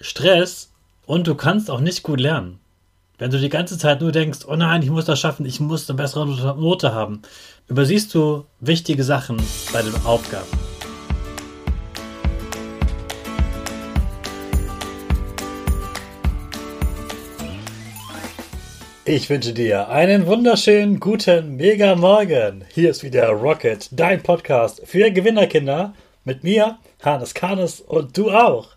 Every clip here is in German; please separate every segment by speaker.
Speaker 1: Stress und du kannst auch nicht gut lernen. Wenn du die ganze Zeit nur denkst, oh nein, ich muss das schaffen, ich muss eine bessere Note haben, übersiehst du wichtige Sachen bei den Aufgaben. Ich wünsche dir einen wunderschönen guten Mega Morgen. Hier ist wieder Rocket, dein Podcast für Gewinnerkinder mit mir, Hannes Karnes und du auch.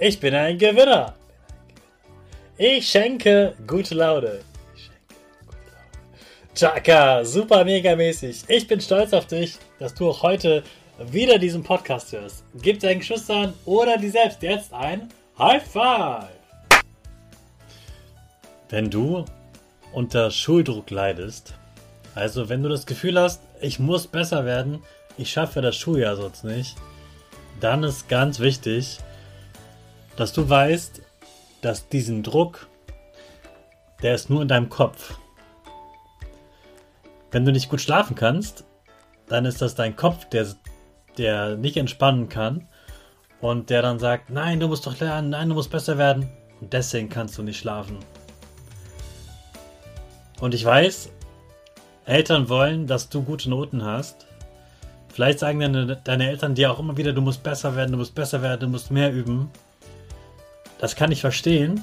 Speaker 1: Ich bin ein Gewinner. Ich schenke gute Laune. Chaka, super mega mäßig. Ich bin stolz auf dich, dass du auch heute wieder diesen Podcast hörst. Gib deinen Geschwistern oder dir selbst jetzt ein High Five. Wenn du unter Schuldruck leidest, also wenn du das Gefühl hast, ich muss besser werden, ich schaffe das Schuljahr sonst nicht, dann ist ganz wichtig, dass du weißt, dass diesen Druck, der ist nur in deinem Kopf. Wenn du nicht gut schlafen kannst, dann ist das dein Kopf, der, der nicht entspannen kann und der dann sagt, nein, du musst doch lernen, nein, du musst besser werden und deswegen kannst du nicht schlafen. Und ich weiß, Eltern wollen, dass du gute Noten hast. Vielleicht sagen deine, deine Eltern dir auch immer wieder, du musst besser werden, du musst besser werden, du musst mehr üben. Das kann ich verstehen.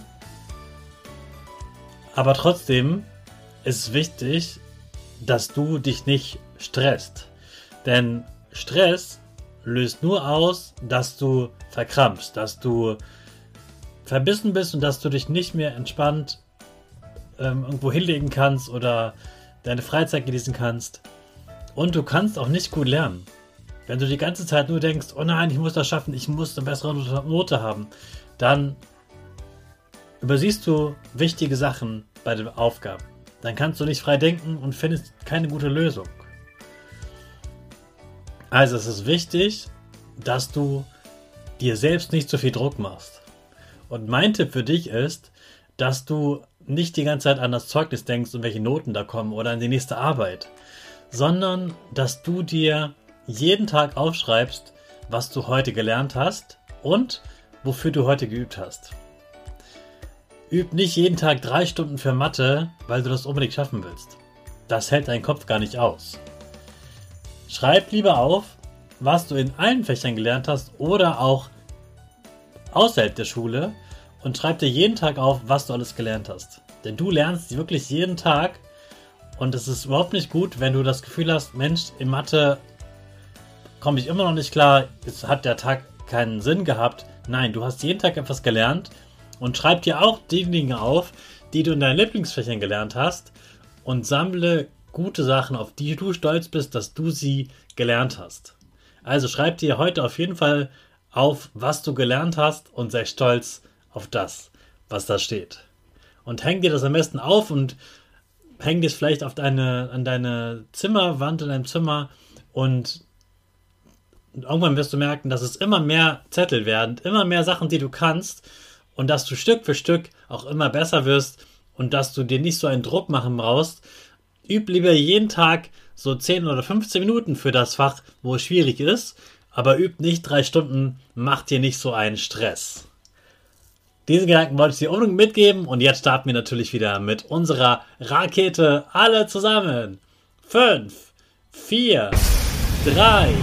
Speaker 1: Aber trotzdem ist es wichtig, dass du dich nicht stresst. Denn Stress löst nur aus, dass du verkrampfst, dass du verbissen bist und dass du dich nicht mehr entspannt ähm, irgendwo hinlegen kannst oder deine Freizeit genießen kannst. Und du kannst auch nicht gut lernen. Wenn du die ganze Zeit nur denkst, oh nein, ich muss das schaffen, ich muss eine bessere Note haben, dann übersiehst du wichtige Sachen bei den Aufgaben. Dann kannst du nicht frei denken und findest keine gute Lösung. Also es ist wichtig, dass du dir selbst nicht so viel Druck machst. Und mein Tipp für dich ist, dass du nicht die ganze Zeit an das Zeugnis denkst und welche Noten da kommen oder an die nächste Arbeit, sondern dass du dir jeden Tag aufschreibst, was du heute gelernt hast und wofür du heute geübt hast. Üb nicht jeden Tag drei Stunden für Mathe, weil du das unbedingt schaffen willst. Das hält dein Kopf gar nicht aus. Schreib lieber auf, was du in allen Fächern gelernt hast oder auch außerhalb der Schule und schreib dir jeden Tag auf, was du alles gelernt hast. Denn du lernst wirklich jeden Tag und es ist überhaupt nicht gut, wenn du das Gefühl hast, Mensch, in Mathe komme ich immer noch nicht klar, es hat der Tag keinen Sinn gehabt, Nein, du hast jeden Tag etwas gelernt und schreib dir auch die Dinge auf, die du in deinen Lieblingsfächern gelernt hast und sammle gute Sachen, auf die du stolz bist, dass du sie gelernt hast. Also schreib dir heute auf jeden Fall auf, was du gelernt hast und sei stolz auf das, was da steht. Und häng dir das am besten auf und häng dir es vielleicht auf deine, an deine Zimmerwand in deinem Zimmer und irgendwann wirst du merken, dass es immer mehr Zettel werden, immer mehr Sachen, die du kannst und dass du Stück für Stück auch immer besser wirst und dass du dir nicht so einen Druck machen brauchst. Üb lieber jeden Tag so 10 oder 15 Minuten für das Fach, wo es schwierig ist, aber üb nicht drei Stunden, mach dir nicht so einen Stress. Diesen Gedanken wollte ich dir unbedingt mitgeben und jetzt starten wir natürlich wieder mit unserer Rakete alle zusammen. 5, 4, 3,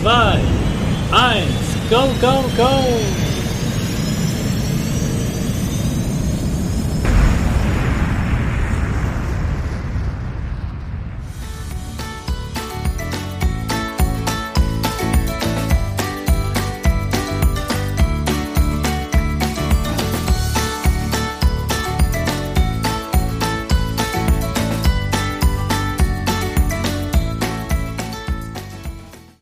Speaker 1: 2, 1, go, go, go!